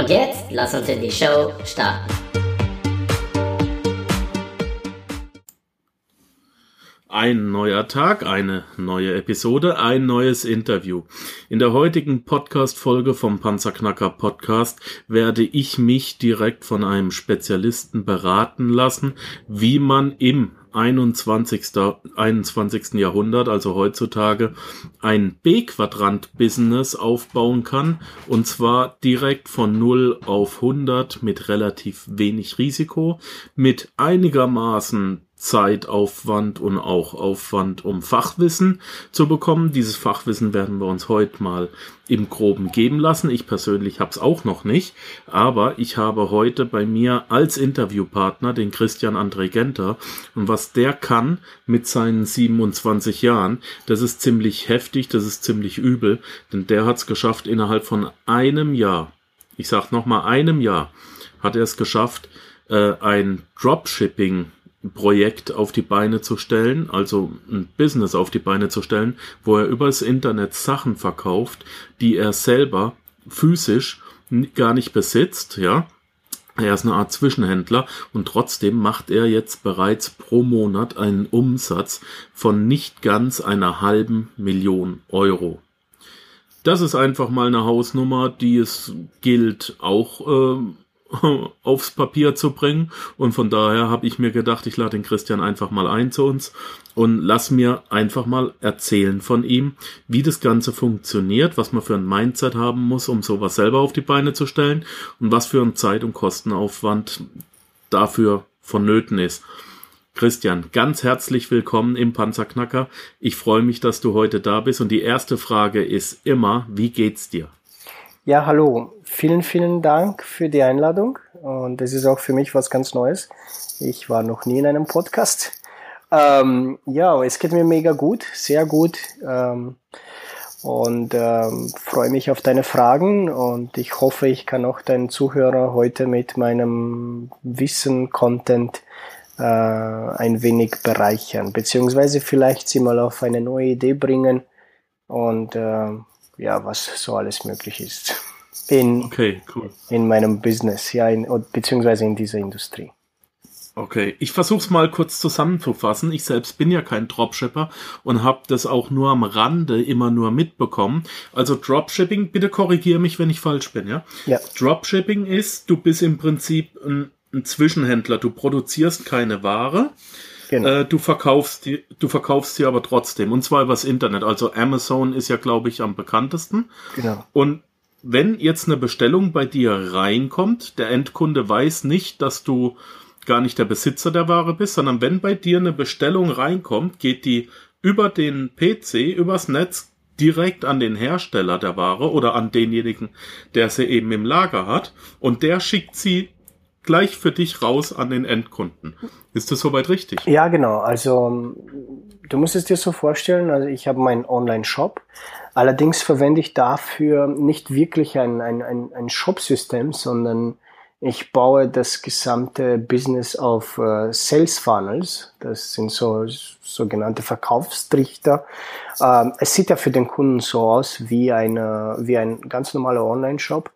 Und jetzt lass uns in die Show starten. Ein neuer Tag, eine neue Episode, ein neues Interview. In der heutigen Podcast-Folge vom Panzerknacker Podcast werde ich mich direkt von einem Spezialisten beraten lassen, wie man im 21. 21. Jahrhundert, also heutzutage, ein B-Quadrant-Business aufbauen kann. Und zwar direkt von 0 auf 100 mit relativ wenig Risiko, mit einigermaßen Zeitaufwand und auch Aufwand, um Fachwissen zu bekommen. Dieses Fachwissen werden wir uns heute mal im groben geben lassen. Ich persönlich habe es auch noch nicht, aber ich habe heute bei mir als Interviewpartner den Christian André Genter und was der kann mit seinen 27 Jahren, das ist ziemlich heftig, das ist ziemlich übel, denn der hat es geschafft innerhalb von einem Jahr, ich sag noch mal einem Jahr, hat er es geschafft, äh, ein Dropshipping Projekt auf die Beine zu stellen, also ein Business auf die Beine zu stellen, wo er übers Internet Sachen verkauft, die er selber physisch gar nicht besitzt, ja. Er ist eine Art Zwischenhändler und trotzdem macht er jetzt bereits pro Monat einen Umsatz von nicht ganz einer halben Million Euro. Das ist einfach mal eine Hausnummer, die es gilt auch äh, aufs Papier zu bringen. Und von daher habe ich mir gedacht, ich lade den Christian einfach mal ein zu uns und lass mir einfach mal erzählen von ihm, wie das Ganze funktioniert, was man für ein Mindset haben muss, um sowas selber auf die Beine zu stellen und was für ein Zeit- und Kostenaufwand dafür vonnöten ist. Christian, ganz herzlich willkommen im Panzerknacker. Ich freue mich, dass du heute da bist. Und die erste Frage ist immer, wie geht's dir? Ja, hallo. Vielen, vielen Dank für die Einladung. Und das ist auch für mich was ganz Neues. Ich war noch nie in einem Podcast. Ähm, ja, es geht mir mega gut, sehr gut. Ähm, und ähm, freue mich auf deine Fragen und ich hoffe, ich kann auch deinen Zuhörer heute mit meinem Wissen, Content äh, ein wenig bereichern, beziehungsweise vielleicht sie mal auf eine neue Idee bringen und äh, ja, was so alles möglich ist. In, okay, cool. in meinem Business, ja, in, beziehungsweise in dieser Industrie. Okay, ich versuche es mal kurz zusammenzufassen. Ich selbst bin ja kein Dropshipper und habe das auch nur am Rande immer nur mitbekommen. Also Dropshipping, bitte korrigiere mich, wenn ich falsch bin, ja? Ja. Dropshipping ist, du bist im Prinzip ein, ein Zwischenhändler. Du produzierst keine Ware, Genau. Äh, du verkaufst die, du verkaufst sie aber trotzdem. Und zwar übers Internet. Also Amazon ist ja, glaube ich, am bekanntesten. Genau. Und wenn jetzt eine Bestellung bei dir reinkommt, der Endkunde weiß nicht, dass du gar nicht der Besitzer der Ware bist, sondern wenn bei dir eine Bestellung reinkommt, geht die über den PC, übers Netz direkt an den Hersteller der Ware oder an denjenigen, der sie eben im Lager hat und der schickt sie gleich für dich raus an den Endkunden. Ist das soweit richtig? Ja, genau. Also du musst es dir so vorstellen, also ich habe meinen Online-Shop. Allerdings verwende ich dafür nicht wirklich ein, ein, ein, ein Shop-System, sondern ich baue das gesamte Business auf äh, Sales Funnels. Das sind so sogenannte Verkaufstrichter. Ähm, es sieht ja für den Kunden so aus wie, eine, wie ein ganz normaler Online-Shop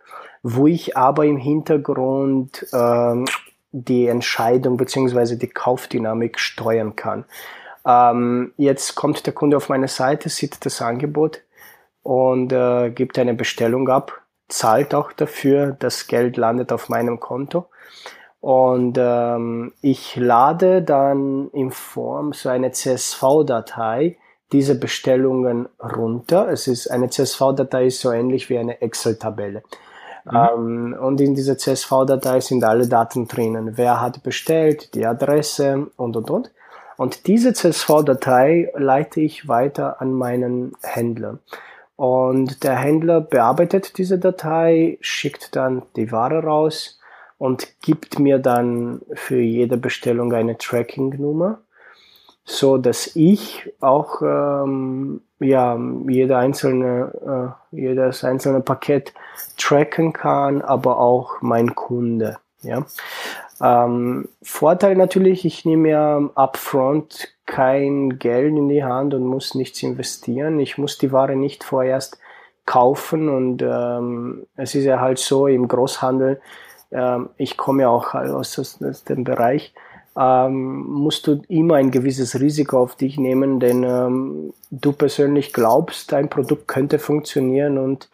wo ich aber im Hintergrund ähm, die Entscheidung beziehungsweise die Kaufdynamik steuern kann. Ähm, jetzt kommt der Kunde auf meine Seite, sieht das Angebot und äh, gibt eine Bestellung ab, zahlt auch dafür, das Geld landet auf meinem Konto. Und ähm, ich lade dann in Form so eine CSV-Datei diese Bestellungen runter. Es ist eine CSV-Datei so ähnlich wie eine Excel-Tabelle. Mhm. Ähm, und in dieser CSV-Datei sind alle Daten drinnen. Wer hat bestellt, die Adresse und, und, und. Und diese CSV-Datei leite ich weiter an meinen Händler. Und der Händler bearbeitet diese Datei, schickt dann die Ware raus und gibt mir dann für jede Bestellung eine Tracking-Nummer, so dass ich auch ähm, ja jede einzelne äh, jedes einzelne Paket tracken kann, aber auch mein Kunde. Ja. Ähm, Vorteil natürlich, ich nehme ja upfront kein Geld in die Hand und muss nichts investieren. Ich muss die Ware nicht vorerst kaufen und ähm, es ist ja halt so im Großhandel, ähm, ich komme ja auch aus, aus, aus dem Bereich, ähm, musst du immer ein gewisses Risiko auf dich nehmen, denn ähm, du persönlich glaubst, dein Produkt könnte funktionieren und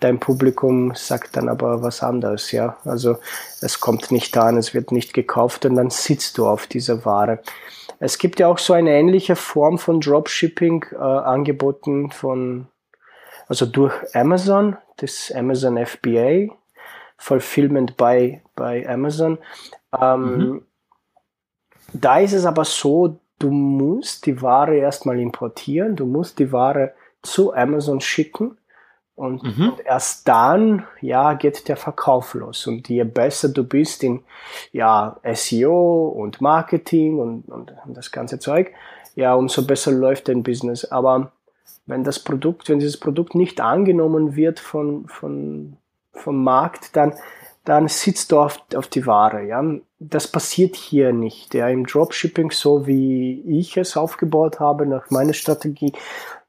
dein Publikum sagt dann aber was anderes, ja. Also es kommt nicht an, es wird nicht gekauft und dann sitzt du auf dieser Ware. Es gibt ja auch so eine ähnliche Form von Dropshipping äh, angeboten von, also durch Amazon, das Amazon FBA, Fulfillment by, by Amazon. Ähm, mhm. Da ist es aber so, du musst die Ware erstmal importieren, du musst die Ware zu Amazon schicken und, mhm. und, erst dann, ja, geht der Verkauf los. Und je besser du bist in, ja, SEO und Marketing und, und, das ganze Zeug, ja, umso besser läuft dein Business. Aber wenn das Produkt, wenn dieses Produkt nicht angenommen wird von, von, vom Markt, dann, dann sitzt du auf, auf die Ware, ja. Das passiert hier nicht. Ja, im Dropshipping, so wie ich es aufgebaut habe, nach meiner Strategie,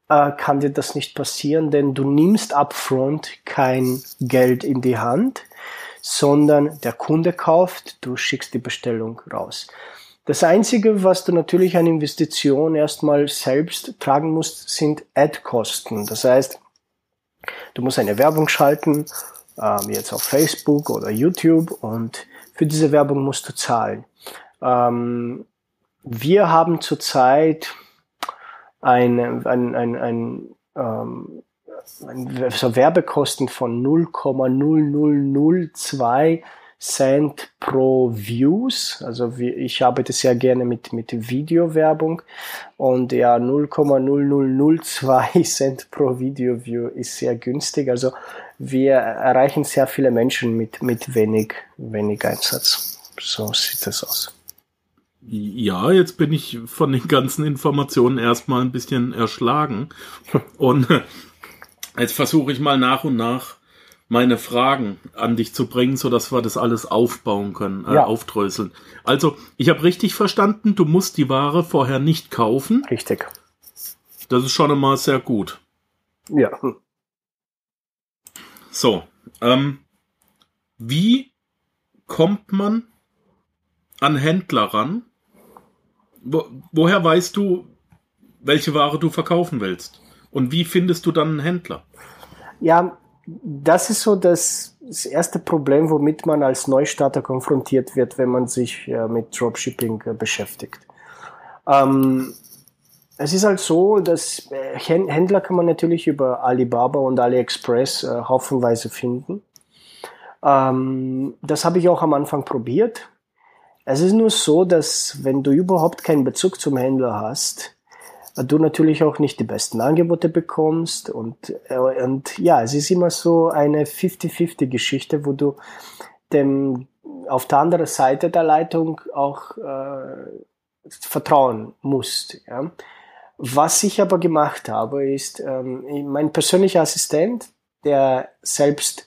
äh, kann dir das nicht passieren, denn du nimmst upfront kein Geld in die Hand, sondern der Kunde kauft, du schickst die Bestellung raus. Das Einzige, was du natürlich an Investition erstmal selbst tragen musst, sind Ad-Kosten. Das heißt, du musst eine Werbung schalten, ähm, jetzt auf Facebook oder YouTube und für diese Werbung musst du zahlen. Ähm, wir haben zurzeit ein, ein, ein, ein, ähm, ein so Werbekosten von 0,0002 Cent pro Views. Also wie, ich arbeite sehr gerne mit, mit Videowerbung und ja, 0,0002 Cent pro Video-View ist sehr günstig. Also wir erreichen sehr viele Menschen mit, mit wenig, wenig Einsatz. So sieht das aus. Ja, jetzt bin ich von den ganzen Informationen erstmal ein bisschen erschlagen. Und jetzt versuche ich mal nach und nach meine Fragen an dich zu bringen, so dass wir das alles aufbauen können, äh, ja. aufdröseln. Also, ich habe richtig verstanden, du musst die Ware vorher nicht kaufen. Richtig. Das ist schon einmal sehr gut. Ja. So, ähm, wie kommt man an Händler ran, wo, woher weißt du, welche Ware du verkaufen willst? Und wie findest du dann einen Händler? Ja, das ist so das, das erste Problem, womit man als Neustarter konfrontiert wird, wenn man sich äh, mit Dropshipping äh, beschäftigt. Ähm, es ist halt so, dass äh, Händler kann man natürlich über Alibaba und AliExpress äh, haufenweise finden. Ähm, das habe ich auch am Anfang probiert. Es ist nur so, dass wenn du überhaupt keinen Bezug zum Händler hast, du natürlich auch nicht die besten Angebote bekommst und, äh, und ja, es ist immer so eine 50-50 Geschichte, wo du dem auf der anderen Seite der Leitung auch äh, vertrauen musst. Ja. Was ich aber gemacht habe, ist ähm, mein persönlicher Assistent, der selbst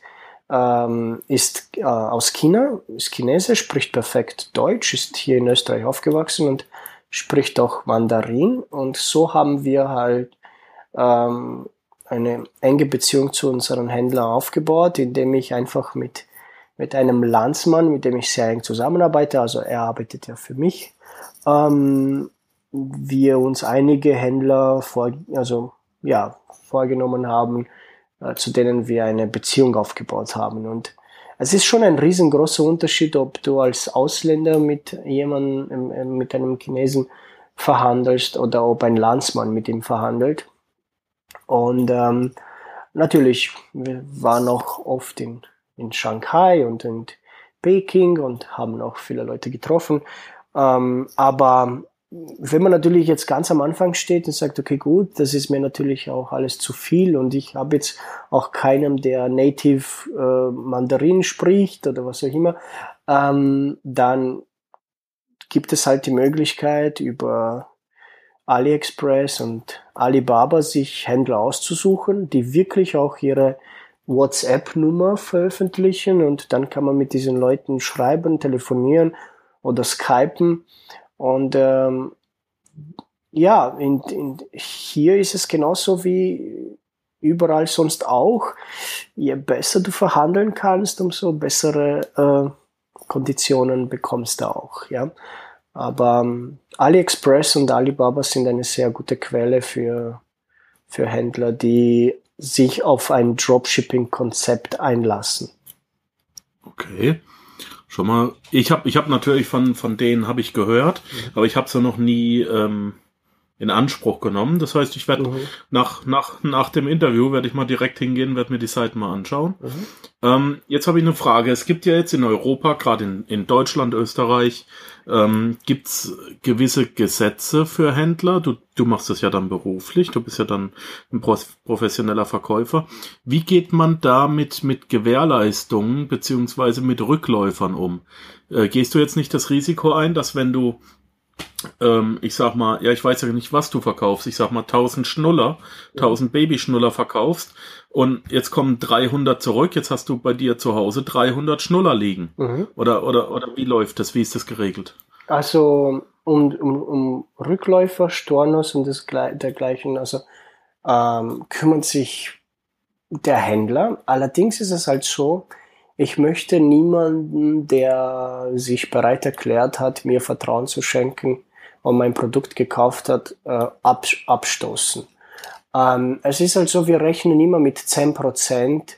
ähm, ist äh, aus China, ist Chinese, spricht perfekt Deutsch, ist hier in Österreich aufgewachsen und spricht auch Mandarin. Und so haben wir halt ähm, eine enge Beziehung zu unseren Händlern aufgebaut, indem ich einfach mit, mit einem Landsmann, mit dem ich sehr eng zusammenarbeite, also er arbeitet ja für mich, ähm, wir uns einige Händler vor, also, ja, vorgenommen haben, äh, zu denen wir eine Beziehung aufgebaut haben. Und es ist schon ein riesengroßer Unterschied, ob du als Ausländer mit jemandem, äh, mit einem Chinesen verhandelst oder ob ein Landsmann mit ihm verhandelt. Und ähm, natürlich, wir waren auch oft in, in Shanghai und in Peking und haben auch viele Leute getroffen. Ähm, aber wenn man natürlich jetzt ganz am Anfang steht und sagt, okay, gut, das ist mir natürlich auch alles zu viel und ich habe jetzt auch keinen, der Native äh, Mandarin spricht oder was auch immer, ähm, dann gibt es halt die Möglichkeit über AliExpress und Alibaba sich Händler auszusuchen, die wirklich auch ihre WhatsApp-Nummer veröffentlichen und dann kann man mit diesen Leuten schreiben, telefonieren oder skypen und ähm, ja, in, in, hier ist es genauso wie überall sonst auch. Je besser du verhandeln kannst, umso bessere äh, Konditionen bekommst du auch. Ja? Aber ähm, AliExpress und Alibaba sind eine sehr gute Quelle für, für Händler, die sich auf ein Dropshipping-Konzept einlassen. Okay schon mal. Ich habe ich hab natürlich von, von denen habe ich gehört, mhm. aber ich habe sie noch nie ähm, in Anspruch genommen. Das heißt, ich werde mhm. nach, nach, nach dem Interview werde ich mal direkt hingehen, werde mir die Seiten mal anschauen. Mhm. Ähm, jetzt habe ich eine Frage. Es gibt ja jetzt in Europa, gerade in, in Deutschland, Österreich, ähm, gibt es gewisse Gesetze für Händler. Du, du machst das ja dann beruflich, du bist ja dann ein professioneller Verkäufer. Wie geht man da mit, mit Gewährleistungen beziehungsweise mit Rückläufern um? Äh, gehst du jetzt nicht das Risiko ein, dass wenn du ähm, ich sag mal, ja, ich weiß ja nicht, was du verkaufst. Ich sag mal 1000 Schnuller, 1000 Babyschnuller verkaufst und jetzt kommen 300 zurück. Jetzt hast du bei dir zu Hause 300 Schnuller liegen. Mhm. Oder, oder, oder wie läuft das? Wie ist das geregelt? Also, um, um, um Rückläufer, Stornos und das, dergleichen, also, ähm, kümmert sich der Händler. Allerdings ist es halt so, ich möchte niemanden, der sich bereit erklärt hat, mir Vertrauen zu schenken und mein Produkt gekauft hat, äh, abstoßen. Ähm, es ist halt so, wir rechnen immer mit 10%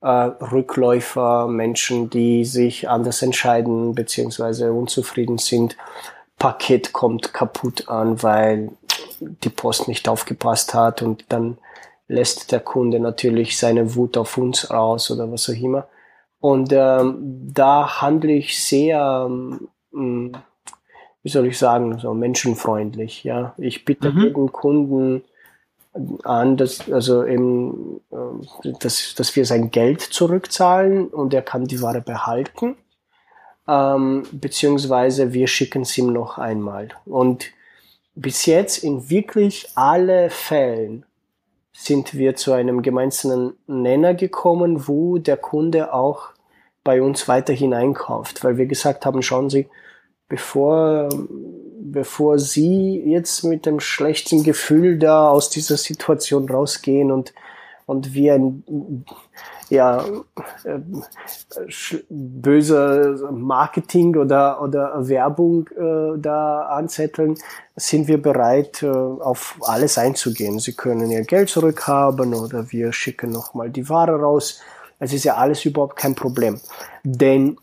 äh, Rückläufer, Menschen, die sich anders entscheiden bzw. unzufrieden sind. Paket kommt kaputt an, weil die Post nicht aufgepasst hat und dann lässt der Kunde natürlich seine Wut auf uns raus oder was auch immer. Und ähm, da handle ich sehr, ähm, wie soll ich sagen, so menschenfreundlich. Ja, ich bitte mhm. jedem Kunden an, dass, also eben, äh, dass, dass wir sein Geld zurückzahlen und er kann die Ware behalten, ähm, beziehungsweise wir schicken es ihm noch einmal. Und bis jetzt in wirklich alle Fällen sind wir zu einem gemeinsamen Nenner gekommen, wo der Kunde auch bei uns weiterhin einkauft, weil wir gesagt haben, schauen Sie, bevor, bevor Sie jetzt mit dem schlechten Gefühl da aus dieser Situation rausgehen und, und wie ein, ja, äh, böse Marketing oder, oder Werbung äh, da anzetteln, sind wir bereit, äh, auf alles einzugehen. Sie können Ihr Geld zurückhaben oder wir schicken nochmal die Ware raus. Es ist ja alles überhaupt kein Problem. Denn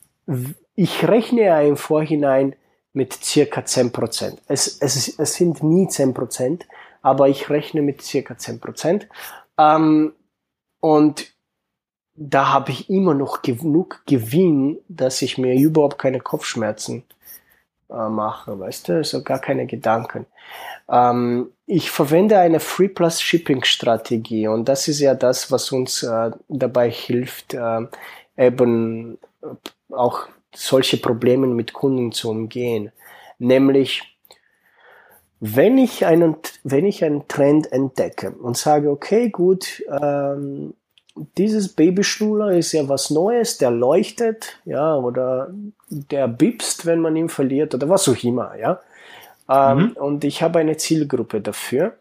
ich rechne ja im Vorhinein mit circa 10 Prozent. Es, es, es sind nie 10 Prozent, aber ich rechne mit circa 10 Prozent. Ähm, und da habe ich immer noch genug Gewinn, dass ich mir überhaupt keine Kopfschmerzen äh, mache, weißt du, also gar keine Gedanken. Ähm, ich verwende eine Free Plus Shipping Strategie und das ist ja das, was uns äh, dabei hilft, äh, eben äh, auch solche Probleme mit Kunden zu umgehen. Nämlich, wenn ich einen, wenn ich einen Trend entdecke und sage, okay, gut, ähm, dieses Babyschnuller ist ja was Neues, der leuchtet, ja, oder der bipst, wenn man ihn verliert, oder was auch immer, ja. Ähm, mhm. Und ich habe eine Zielgruppe dafür.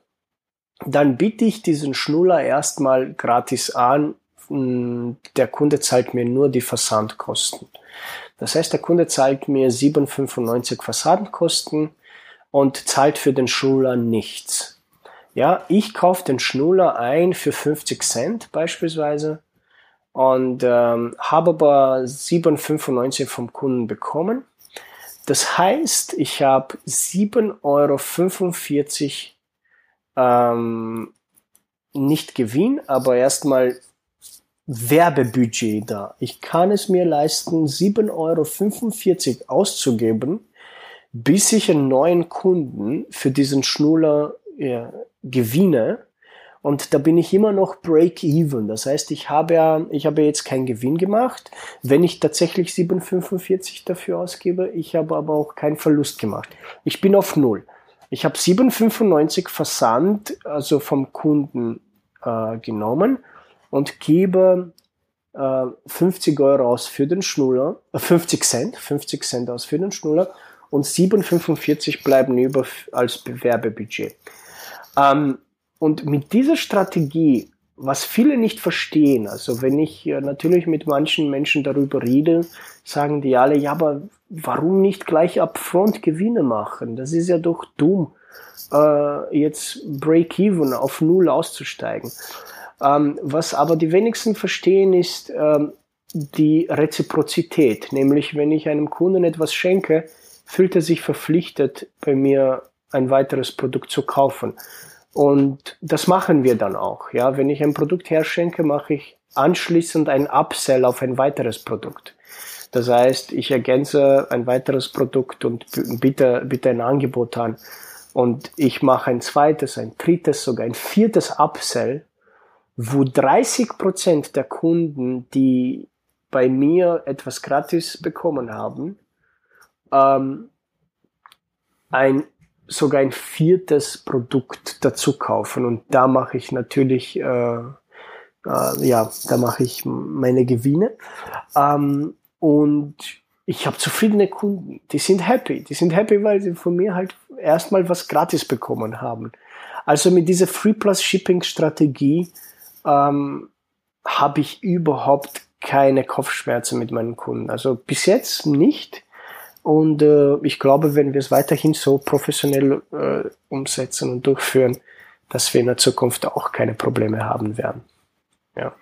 Dann biete ich diesen Schnuller erstmal gratis an. Der Kunde zahlt mir nur die Versandkosten. Das heißt, der Kunde zahlt mir 7,95 Versandkosten und zahlt für den Schnuller nichts. Ja, ich kaufe den Schnuller ein für 50 Cent beispielsweise und ähm, habe aber 7,95 vom Kunden bekommen. Das heißt, ich habe 7,45 Euro ähm, nicht Gewinn, aber erstmal Werbebudget da. Ich kann es mir leisten, 7,45 Euro auszugeben bis ich einen neuen Kunden für diesen Schnuller ja, gewinne. Und da bin ich immer noch break-even. Das heißt, ich habe ja, ich habe jetzt keinen Gewinn gemacht, wenn ich tatsächlich 7,45 dafür ausgebe. Ich habe aber auch keinen Verlust gemacht. Ich bin auf Null. Ich habe 7,95 Versand, also vom Kunden äh, genommen und gebe äh, 50 Euro aus für den Schnuller, äh, 50 Cent, 50 Cent aus für den Schnuller und 7,45 bleiben über als Bewerbebudget. Ähm, und mit dieser Strategie, was viele nicht verstehen, also wenn ich äh, natürlich mit manchen Menschen darüber rede, sagen die alle, ja, aber warum nicht gleich upfront Gewinne machen? Das ist ja doch dumm, äh, jetzt Break-Even auf Null auszusteigen. Ähm, was aber die wenigsten verstehen, ist ähm, die Reziprozität. Nämlich, wenn ich einem Kunden etwas schenke, fühlt er sich verpflichtet, bei mir ein weiteres Produkt zu kaufen. Und das machen wir dann auch. Ja, wenn ich ein Produkt herschenke, mache ich anschließend ein Upsell auf ein weiteres Produkt. Das heißt, ich ergänze ein weiteres Produkt und biete, biete ein Angebot an. Und ich mache ein zweites, ein drittes, sogar ein viertes Upsell, wo 30 Prozent der Kunden, die bei mir etwas gratis bekommen haben, ähm, ein sogar ein viertes Produkt dazu kaufen. Und da mache ich natürlich, äh, äh, ja, da mache ich meine Gewinne. Ähm, und ich habe zufriedene Kunden, die sind happy. Die sind happy, weil sie von mir halt erstmal was gratis bekommen haben. Also mit dieser Free Plus Shipping Strategie ähm, habe ich überhaupt keine Kopfschmerzen mit meinen Kunden. Also bis jetzt nicht. Und äh, ich glaube, wenn wir es weiterhin so professionell äh, umsetzen und durchführen, dass wir in der Zukunft auch keine Probleme haben werden. Ja.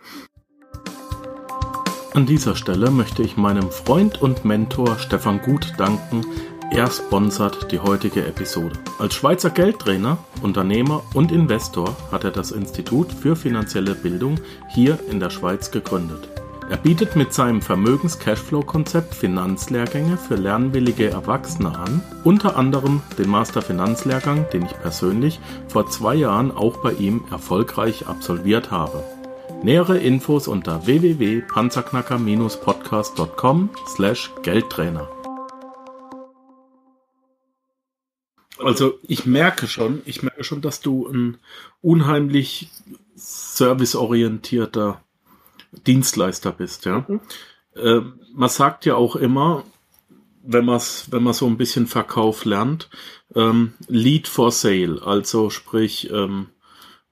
An dieser Stelle möchte ich meinem Freund und Mentor Stefan Gut danken. Er sponsert die heutige Episode. Als Schweizer Geldtrainer, Unternehmer und Investor hat er das Institut für finanzielle Bildung hier in der Schweiz gegründet. Er bietet mit seinem Vermögens-Cashflow-Konzept Finanzlehrgänge für lernwillige Erwachsene an, unter anderem den Master Finanzlehrgang, den ich persönlich vor zwei Jahren auch bei ihm erfolgreich absolviert habe. Nähere Infos unter www.panzerknacker-podcast.com Also ich merke schon, ich merke schon, dass du ein unheimlich serviceorientierter Dienstleister bist, ja. Mhm. Äh, man sagt ja auch immer, wenn man wenn man so ein bisschen Verkauf lernt, ähm, Lead for Sale, also sprich ähm,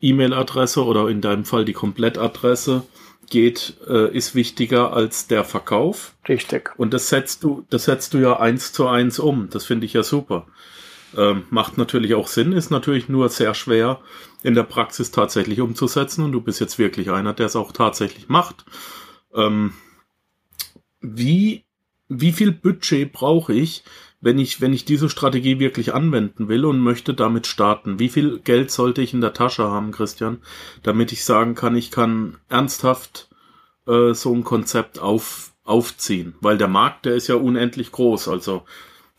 E-Mail-Adresse oder in deinem Fall die Komplettadresse geht, äh, ist wichtiger als der Verkauf. Richtig. Und das setzt du, das setzt du ja eins zu eins um. Das finde ich ja super. Ähm, macht natürlich auch Sinn, ist natürlich nur sehr schwer in der Praxis tatsächlich umzusetzen und du bist jetzt wirklich einer, der es auch tatsächlich macht. Ähm, wie, wie viel Budget brauche ich, wenn ich, wenn ich diese Strategie wirklich anwenden will und möchte damit starten? Wie viel Geld sollte ich in der Tasche haben, Christian, damit ich sagen kann, ich kann ernsthaft äh, so ein Konzept auf, aufziehen? Weil der Markt, der ist ja unendlich groß. Also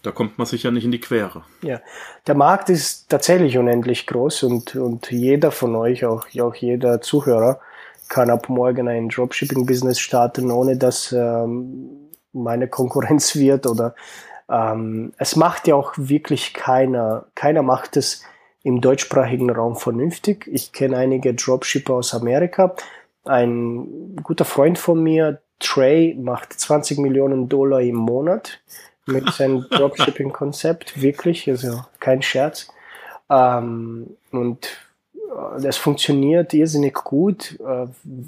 da kommt man sicher nicht in die Quere. Ja, der Markt ist tatsächlich unendlich groß und, und jeder von euch, auch, auch jeder Zuhörer, kann ab morgen ein Dropshipping-Business starten, ohne dass ähm, meine Konkurrenz wird oder ähm, es macht ja auch wirklich keiner, keiner macht es im deutschsprachigen Raum vernünftig. Ich kenne einige Dropshipper aus Amerika. Ein guter Freund von mir, Trey, macht 20 Millionen Dollar im Monat mit seinem Dropshipping-Konzept, wirklich, also kein Scherz. Ähm, und äh, das funktioniert irrsinnig gut. Äh,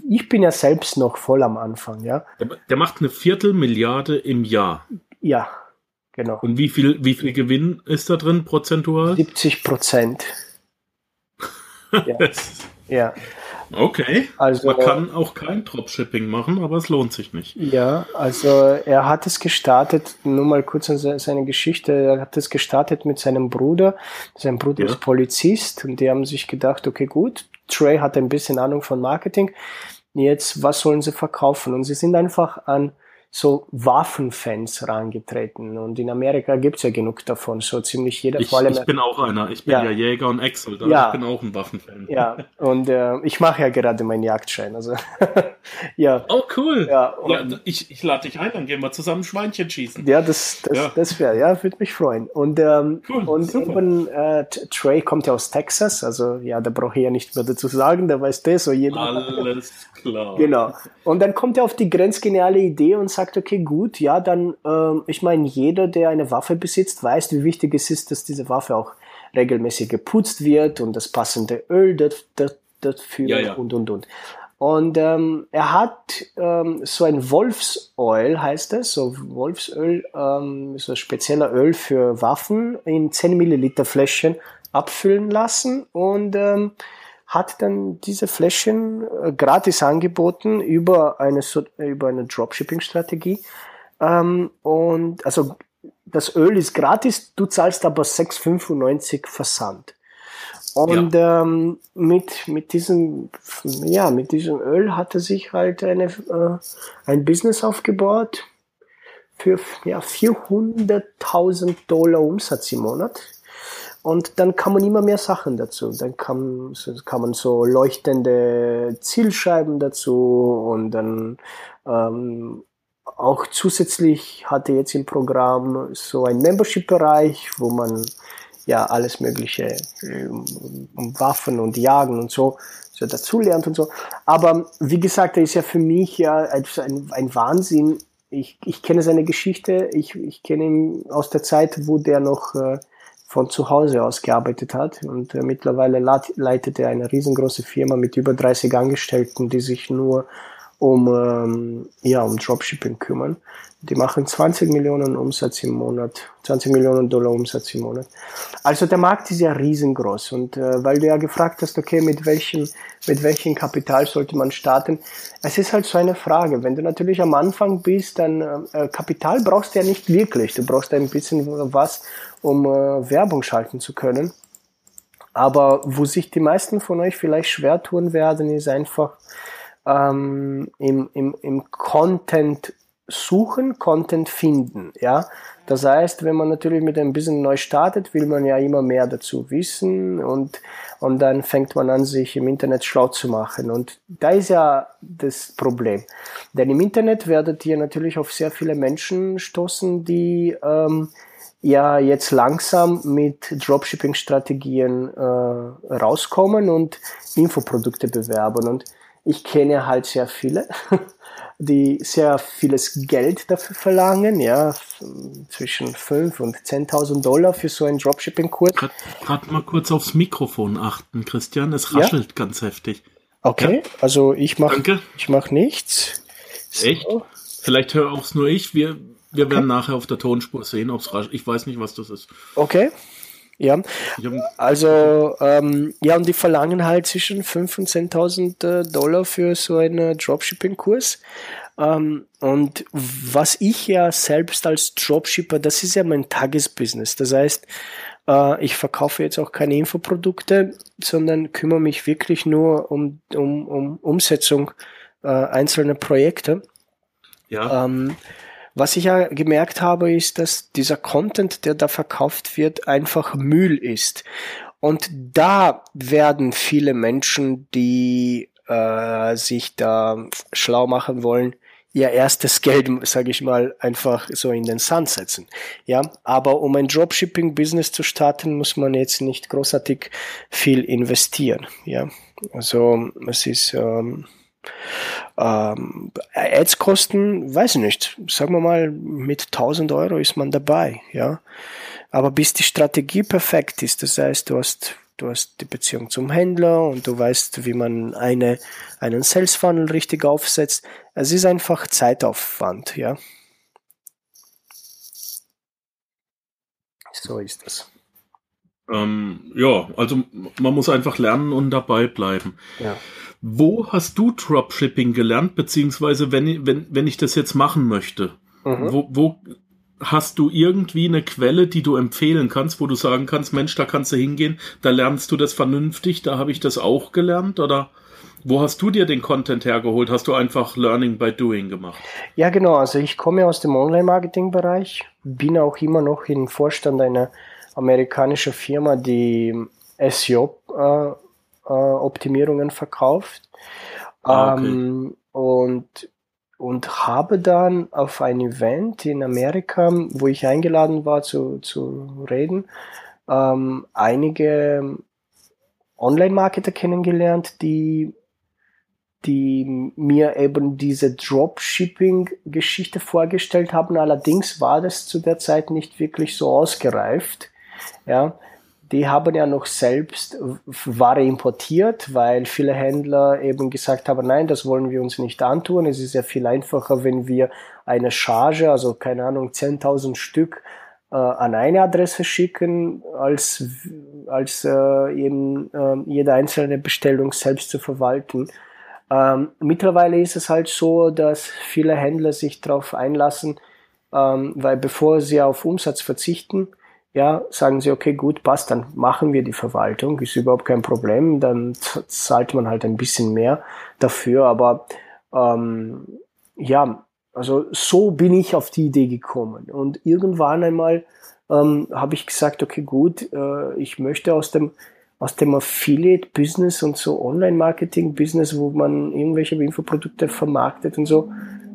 ich bin ja selbst noch voll am Anfang, ja. Der, der macht eine Viertelmilliarde im Jahr. Ja, genau. Und wie viel, wie viel Gewinn ist da drin prozentual? 70 Prozent. ja. ja. Okay. Also, Man kann auch kein Dropshipping machen, aber es lohnt sich nicht. Ja, also er hat es gestartet, nur mal kurz seine Geschichte, er hat es gestartet mit seinem Bruder. Sein Bruder ja. ist Polizist und die haben sich gedacht, okay gut, Trey hat ein bisschen Ahnung von Marketing. Jetzt, was sollen sie verkaufen? Und sie sind einfach an so Waffenfans rangetreten. Und in Amerika gibt's ja genug davon, so ziemlich jeder. Ich, vor allem, ich bin auch einer. Ich bin ja, ja Jäger und Excel. Ja. Ich bin auch ein Waffenfan. Ja, und äh, ich mache ja gerade meinen Jagdschein. Also ja. Oh, cool. Ja, ja ich, ich lade dich ein, dann gehen wir zusammen Schweinchen schießen. Ja, das, das, ja. das wäre, ja, würde mich freuen. Und, ähm, cool, und eben, äh, Trey kommt ja aus Texas, also ja, da brauche ich ja nicht mehr dazu sagen, da weiß der so jeder. Alles klar. Genau. Und dann kommt er auf die grenzgeniale Idee und sagt, sagt, okay, gut, ja, dann, ähm, ich meine, jeder, der eine Waffe besitzt, weiß, wie wichtig es ist, dass diese Waffe auch regelmäßig geputzt wird und das passende Öl dafür ja, ja. und, und, und. Und ähm, er hat ähm, so ein Wolfsöl, heißt es, so Wolfsöl, ähm, so ein spezieller Öl für Waffen in 10 Milliliter Fläschchen abfüllen lassen und ähm, hat dann diese Fläschchen äh, gratis angeboten über eine, über eine Dropshipping-Strategie. Ähm, und also das Öl ist gratis, du zahlst aber 6,95 Versand. Und ja. ähm, mit, mit diesem, ja, mit diesem Öl hat er sich halt eine, äh, ein Business aufgebaut für ja, 400.000 Dollar Umsatz im Monat. Und dann kann man immer mehr Sachen dazu. Dann kann, kann man so leuchtende Zielscheiben dazu und dann ähm, auch zusätzlich hatte jetzt im Programm so ein Membership-Bereich, wo man ja alles Mögliche um, um Waffen und Jagen und so, so dazu lernt und so. Aber wie gesagt, er ist ja für mich ja ein, ein Wahnsinn. Ich, ich kenne seine Geschichte, ich, ich kenne ihn aus der Zeit, wo der noch äh, von zu Hause aus gearbeitet hat. Und äh, mittlerweile leitet er eine riesengroße Firma mit über 30 Angestellten, die sich nur um, ähm, ja, um Dropshipping kümmern. Die machen 20 Millionen Umsatz im Monat, 20 Millionen Dollar Umsatz im Monat. Also der Markt ist ja riesengroß und äh, weil du ja gefragt hast, okay, mit welchem, mit welchem Kapital sollte man starten? Es ist halt so eine Frage. Wenn du natürlich am Anfang bist, dann äh, Kapital brauchst du ja nicht wirklich. Du brauchst ein bisschen was, um äh, Werbung schalten zu können. Aber wo sich die meisten von euch vielleicht schwer tun werden, ist einfach ähm, im, im, im Content suchen, Content finden, ja. Das heißt, wenn man natürlich mit ein bisschen neu startet, will man ja immer mehr dazu wissen und, und dann fängt man an, sich im Internet schlau zu machen. Und da ist ja das Problem. Denn im Internet werdet ihr natürlich auf sehr viele Menschen stoßen, die ähm, ja jetzt langsam mit Dropshipping-Strategien äh, rauskommen und Infoprodukte bewerben. Und ich kenne halt sehr viele die sehr vieles Geld dafür verlangen, ja, zwischen 5 und 10.000 Dollar für so einen Dropshipping-Kurs. Gerade mal kurz aufs Mikrofon achten, Christian, es raschelt ja? ganz heftig. Okay, ja? also ich mache mach nichts. So. Echt? Vielleicht höre auch nur ich. Wir, wir werden okay. nachher auf der Tonspur sehen, ob es raschelt. Ich weiß nicht, was das ist. Okay. Ja, also ähm, ja, und die verlangen halt zwischen 5.000 und 10.000 äh, Dollar für so einen Dropshipping-Kurs. Ähm, und was ich ja selbst als Dropshipper, das ist ja mein Tagesbusiness. Das heißt, äh, ich verkaufe jetzt auch keine Infoprodukte, sondern kümmere mich wirklich nur um, um, um Umsetzung äh, einzelner Projekte. Ja. Ähm, was ich ja gemerkt habe, ist, dass dieser Content, der da verkauft wird, einfach Müll ist. Und da werden viele Menschen, die äh, sich da schlau machen wollen, ihr erstes Geld, sage ich mal, einfach so in den Sand setzen. Ja, aber um ein Dropshipping-Business zu starten, muss man jetzt nicht großartig viel investieren. Ja, also es ist ähm, ähm, Ads kosten, weiß ich nicht, sagen wir mal, mit 1000 Euro ist man dabei, ja. Aber bis die Strategie perfekt ist, das heißt, du hast, du hast die Beziehung zum Händler und du weißt, wie man eine, einen Sales Funnel richtig aufsetzt. Es ist einfach Zeitaufwand, ja. So ist das. Ähm, ja, also man muss einfach lernen und dabei bleiben. Ja. Wo hast du Dropshipping gelernt, beziehungsweise wenn, wenn, wenn ich das jetzt machen möchte? Mhm. Wo, wo hast du irgendwie eine Quelle, die du empfehlen kannst, wo du sagen kannst, Mensch, da kannst du hingehen, da lernst du das vernünftig, da habe ich das auch gelernt oder Wo hast du dir den Content hergeholt? Hast du einfach Learning by Doing gemacht? Ja, genau. Also ich komme aus dem Online-Marketing-Bereich, bin auch immer noch im Vorstand einer amerikanischen Firma, die SEO-Optimierungen verkauft. Ah, okay. ähm, und, und habe dann auf ein Event in Amerika, wo ich eingeladen war zu, zu reden, ähm, einige Online-Marketer kennengelernt, die die mir eben diese Dropshipping-Geschichte vorgestellt haben. Allerdings war das zu der Zeit nicht wirklich so ausgereift. Ja, die haben ja noch selbst Ware importiert, weil viele Händler eben gesagt haben, nein, das wollen wir uns nicht antun. Es ist ja viel einfacher, wenn wir eine Charge, also keine Ahnung, 10.000 Stück äh, an eine Adresse schicken, als, als äh, eben äh, jede einzelne Bestellung selbst zu verwalten. Ähm, mittlerweile ist es halt so, dass viele Händler sich darauf einlassen, ähm, weil bevor sie auf Umsatz verzichten, ja, sagen sie, okay, gut, passt, dann machen wir die Verwaltung, ist überhaupt kein Problem, dann zahlt man halt ein bisschen mehr dafür, aber ähm, ja, also so bin ich auf die Idee gekommen. Und irgendwann einmal ähm, habe ich gesagt, okay, gut, äh, ich möchte aus dem aus dem Affiliate-Business und so Online-Marketing-Business, wo man irgendwelche Infoprodukte vermarktet und so,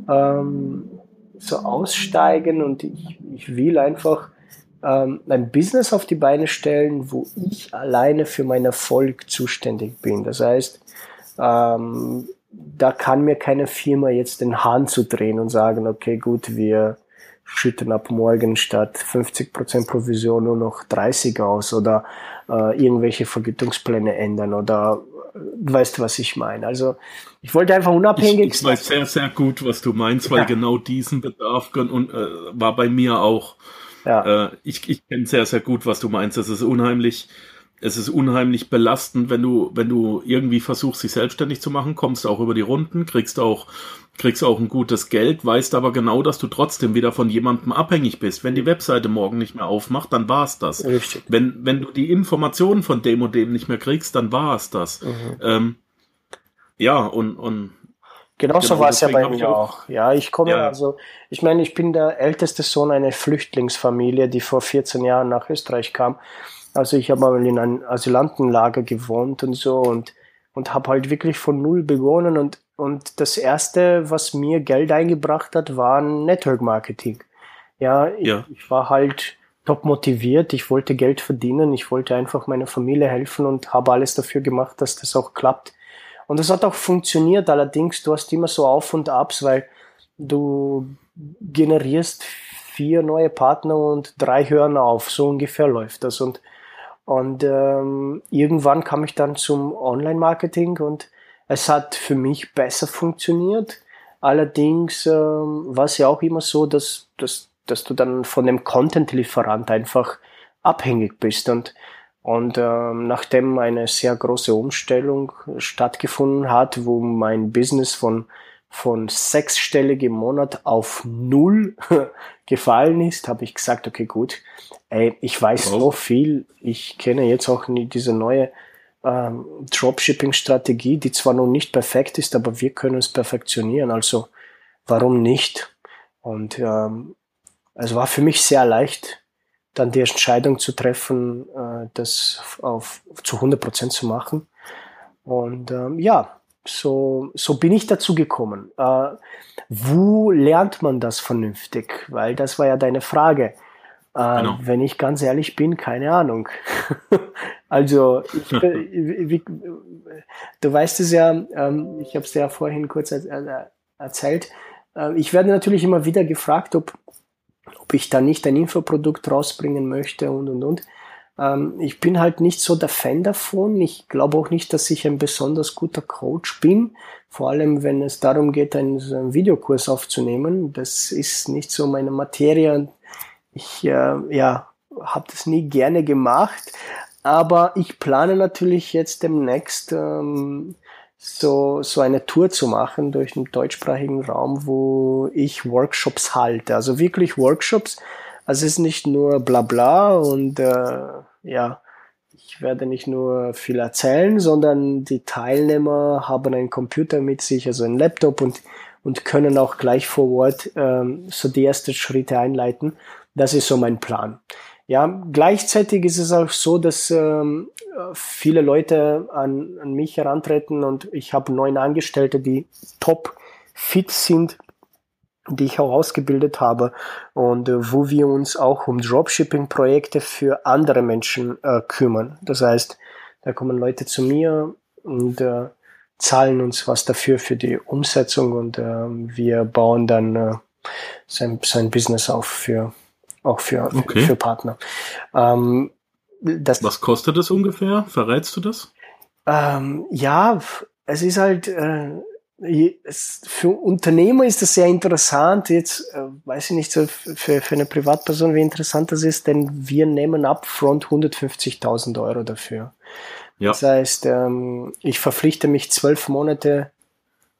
ähm, so aussteigen und ich, ich will einfach ähm, ein Business auf die Beine stellen, wo ich alleine für meinen Erfolg zuständig bin. Das heißt, ähm, da kann mir keine Firma jetzt den Hahn zu drehen und sagen, okay, gut, wir schütten ab morgen statt 50% Provision nur noch 30 aus oder äh, irgendwelche Vergütungspläne ändern oder äh, weißt du, was ich meine. Also ich wollte einfach unabhängig ich, ich weiß sehr, sehr gut, was du meinst, weil ja. genau diesen Bedarf und, äh, war bei mir auch ja. Äh, ich ich kenne sehr, sehr gut, was du meinst. Es ist unheimlich, es ist unheimlich belastend, wenn du, wenn du irgendwie versuchst, dich selbstständig zu machen, kommst auch über die Runden, kriegst auch, kriegst auch ein gutes Geld, weißt aber genau, dass du trotzdem wieder von jemandem abhängig bist. Wenn die Webseite morgen nicht mehr aufmacht, dann war's das. Richtig. Wenn, wenn du die Informationen von dem und dem nicht mehr kriegst, dann war's das. Mhm. Ähm, ja, und, und Genauso genau, war es ja bei mir auch. auch. Ja, ich komme ja. also, ich meine, ich bin der älteste Sohn einer Flüchtlingsfamilie, die vor 14 Jahren nach Österreich kam. Also ich habe mal in einem Asylantenlager gewohnt und so und und habe halt wirklich von null begonnen und und das erste, was mir Geld eingebracht hat, war Network Marketing. Ja, ich, ja. ich war halt top motiviert, ich wollte Geld verdienen, ich wollte einfach meiner Familie helfen und habe alles dafür gemacht, dass das auch klappt. Und das hat auch funktioniert, allerdings du hast immer so Auf und Abs, weil du generierst vier neue Partner und drei hören auf, so ungefähr läuft das. Und, und ähm, irgendwann kam ich dann zum Online-Marketing und es hat für mich besser funktioniert. Allerdings ähm, war es ja auch immer so, dass, dass, dass du dann von dem Content-Lieferant einfach abhängig bist. Und und ähm, nachdem eine sehr große Umstellung stattgefunden hat, wo mein Business von, von sechsstelligem Monat auf null gefallen ist, habe ich gesagt, okay, gut, ey, ich weiß wow. so viel, ich kenne jetzt auch diese neue ähm, Dropshipping-Strategie, die zwar noch nicht perfekt ist, aber wir können es perfektionieren, also warum nicht? Und ähm, es war für mich sehr leicht, dann die Entscheidung zu treffen, äh, das auf, zu 100 Prozent zu machen. Und ähm, ja, so, so bin ich dazu gekommen. Äh, wo lernt man das vernünftig? Weil das war ja deine Frage. Äh, genau. Wenn ich ganz ehrlich bin, keine Ahnung. also, ich, wie, wie, du weißt es ja, ähm, ich habe es ja vorhin kurz erzählt. Äh, ich werde natürlich immer wieder gefragt, ob ob ich da nicht ein Infoprodukt rausbringen möchte und und und. Ähm, ich bin halt nicht so der Fan davon. Ich glaube auch nicht, dass ich ein besonders guter Coach bin. Vor allem, wenn es darum geht, einen, einen Videokurs aufzunehmen. Das ist nicht so meine Materie. Ich äh, ja, habe das nie gerne gemacht. Aber ich plane natürlich jetzt demnächst ähm, so, so eine Tour zu machen durch den deutschsprachigen Raum, wo ich Workshops halte. Also wirklich Workshops. Also es ist nicht nur Blabla und äh, ja, ich werde nicht nur viel erzählen, sondern die Teilnehmer haben einen Computer mit sich, also einen Laptop und, und können auch gleich vor Ort ähm, so die ersten Schritte einleiten. Das ist so mein Plan. Ja, gleichzeitig ist es auch so, dass ähm, viele Leute an, an mich herantreten und ich habe neun Angestellte, die top fit sind, die ich auch ausgebildet habe und äh, wo wir uns auch um Dropshipping-Projekte für andere Menschen äh, kümmern. Das heißt, da kommen Leute zu mir und äh, zahlen uns was dafür für die Umsetzung und äh, wir bauen dann äh, sein, sein Business auf für auch für, okay. für, Partner. Ähm, das, Was kostet das ungefähr? Verrätst du das? Ähm, ja, es ist halt, äh, es, für Unternehmer ist das sehr interessant. Jetzt äh, weiß ich nicht so für, für eine Privatperson, wie interessant das ist, denn wir nehmen upfront 150.000 Euro dafür. Ja. Das heißt, ähm, ich verpflichte mich zwölf Monate,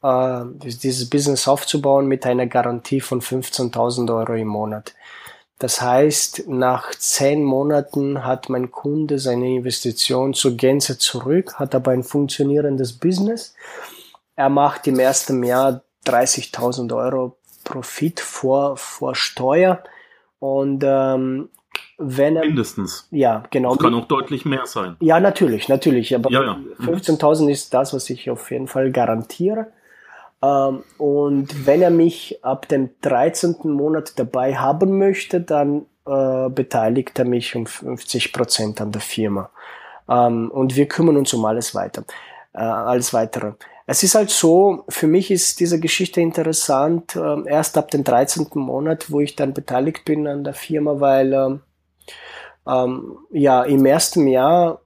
äh, dieses Business aufzubauen mit einer Garantie von 15.000 Euro im Monat. Das heißt, nach zehn Monaten hat mein Kunde seine Investition zur Gänze zurück, hat aber ein funktionierendes Business. Er macht im ersten Jahr 30.000 Euro Profit vor, vor Steuer. Und ähm, wenn er. Mindestens. Ja, genau. Das kann auch deutlich mehr sein. Ja, natürlich, natürlich. Aber ja, ja. 15.000 ist das, was ich auf jeden Fall garantiere. Ähm, und wenn er mich ab dem 13. Monat dabei haben möchte, dann äh, beteiligt er mich um 50 Prozent an der Firma. Ähm, und wir kümmern uns um alles weiter, äh, alles weitere. Es ist halt so, für mich ist diese Geschichte interessant, äh, erst ab dem 13. Monat, wo ich dann beteiligt bin an der Firma, weil ähm, ähm, ja, im ersten Jahr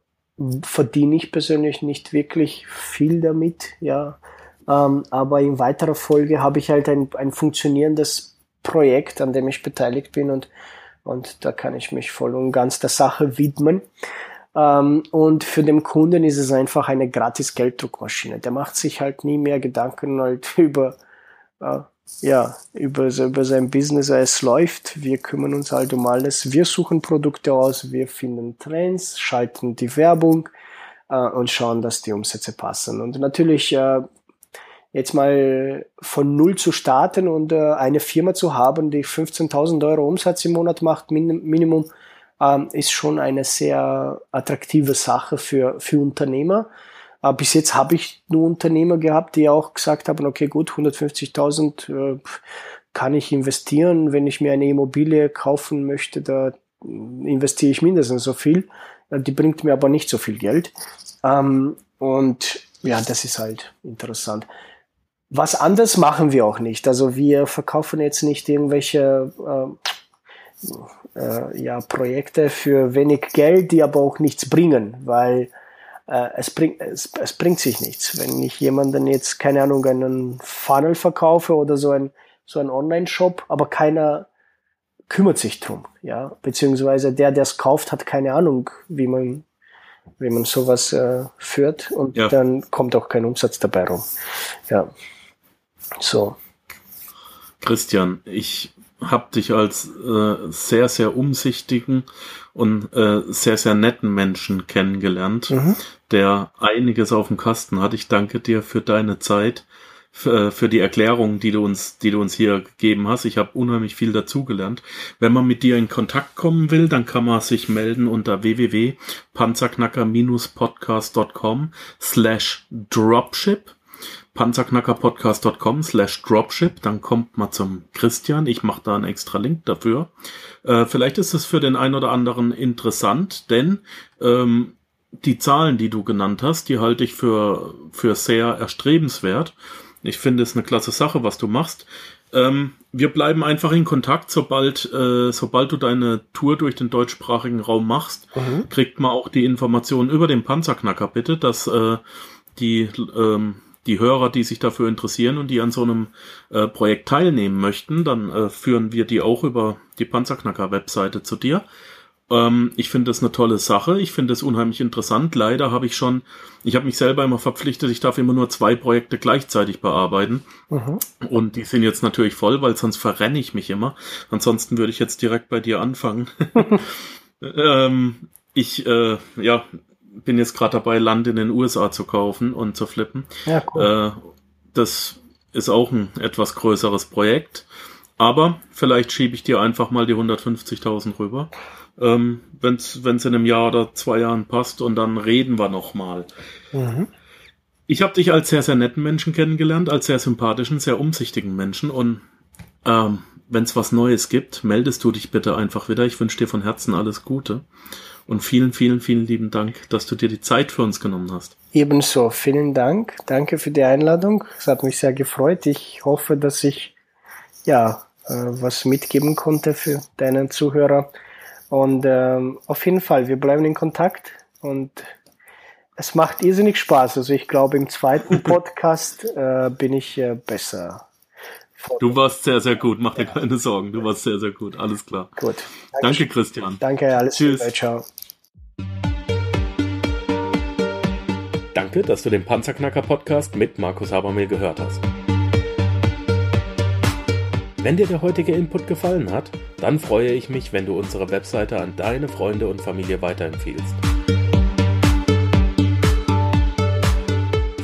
verdiene ich persönlich nicht wirklich viel damit, ja. Ähm, aber in weiterer Folge habe ich halt ein, ein funktionierendes Projekt, an dem ich beteiligt bin und, und da kann ich mich voll und ganz der Sache widmen. Ähm, und für den Kunden ist es einfach eine gratis Gelddruckmaschine. Der macht sich halt nie mehr Gedanken halt über, äh, ja, über, über sein Business, es läuft. Wir kümmern uns halt um alles. Wir suchen Produkte aus, wir finden Trends, schalten die Werbung äh, und schauen, dass die Umsätze passen. Und natürlich äh, jetzt mal von null zu starten und äh, eine Firma zu haben, die 15.000 Euro Umsatz im Monat macht, min Minimum, ähm, ist schon eine sehr attraktive Sache für, für Unternehmer. Äh, bis jetzt habe ich nur Unternehmer gehabt, die auch gesagt haben, okay, gut, 150.000 äh, kann ich investieren. Wenn ich mir eine Immobilie kaufen möchte, da investiere ich mindestens so viel. Äh, die bringt mir aber nicht so viel Geld. Ähm, und ja, das ist halt interessant. Was anderes machen wir auch nicht. Also wir verkaufen jetzt nicht irgendwelche äh, äh, ja, Projekte für wenig Geld, die aber auch nichts bringen, weil äh, es, bringt, es, es bringt sich nichts. Wenn ich jemanden jetzt, keine Ahnung, einen Funnel verkaufe oder so ein, so ein Online-Shop, aber keiner kümmert sich drum, ja, beziehungsweise der, der es kauft, hat keine Ahnung, wie man wie man sowas äh, führt und ja. dann kommt auch kein Umsatz dabei rum. Ja. So. Christian, ich habe dich als äh, sehr, sehr umsichtigen und äh, sehr, sehr netten Menschen kennengelernt, mhm. der einiges auf dem Kasten hat. Ich danke dir für deine Zeit, für, für die Erklärungen, die du uns, die du uns hier gegeben hast. Ich habe unheimlich viel dazugelernt. Wenn man mit dir in Kontakt kommen will, dann kann man sich melden unter www.panzerknacker-podcast.com slash dropship panzerknackerpodcast.com slash dropship, dann kommt mal zum Christian. Ich mache da einen extra Link dafür. Äh, vielleicht ist es für den einen oder anderen interessant, denn ähm, die Zahlen, die du genannt hast, die halte ich für, für sehr erstrebenswert. Ich finde es eine klasse Sache, was du machst. Ähm, wir bleiben einfach in Kontakt, sobald, äh, sobald du deine Tour durch den deutschsprachigen Raum machst, mhm. kriegt man auch die Informationen über den Panzerknacker bitte, dass äh, die ähm, die Hörer, die sich dafür interessieren und die an so einem äh, Projekt teilnehmen möchten, dann äh, führen wir die auch über die Panzerknacker-Webseite zu dir. Ähm, ich finde das eine tolle Sache. Ich finde es unheimlich interessant. Leider habe ich schon, ich habe mich selber immer verpflichtet, ich darf immer nur zwei Projekte gleichzeitig bearbeiten. Mhm. Und die sind jetzt natürlich voll, weil sonst verrenne ich mich immer. Ansonsten würde ich jetzt direkt bei dir anfangen. ähm, ich äh, ja, bin jetzt gerade dabei, Land in den USA zu kaufen und zu flippen. Ja, cool. Äh, das ist auch ein etwas größeres Projekt. Aber vielleicht schiebe ich dir einfach mal die 150.000 rüber, ähm, wenn es in einem Jahr oder zwei Jahren passt und dann reden wir nochmal. Mhm. Ich habe dich als sehr, sehr netten Menschen kennengelernt, als sehr sympathischen, sehr umsichtigen Menschen und ähm, wenn es was Neues gibt, meldest du dich bitte einfach wieder. Ich wünsche dir von Herzen alles Gute. Und vielen, vielen, vielen lieben Dank, dass du dir die Zeit für uns genommen hast. Ebenso, vielen Dank. Danke für die Einladung. Es hat mich sehr gefreut. Ich hoffe, dass ich ja äh, was mitgeben konnte für deinen Zuhörer. Und ähm, auf jeden Fall, wir bleiben in Kontakt und es macht irrsinnig Spaß. Also ich glaube, im zweiten Podcast äh, bin ich äh, besser Du warst sehr, sehr gut. Mach dir ja. keine Sorgen. Du warst sehr, sehr gut. Alles klar. Gut. Danke, Danke Christian. Danke, alles Tschüss. Gute. Ciao. Danke, dass du den Panzerknacker Podcast mit Markus Habermehl gehört hast. Wenn dir der heutige Input gefallen hat, dann freue ich mich, wenn du unsere Webseite an deine Freunde und Familie weiterempfiehlst.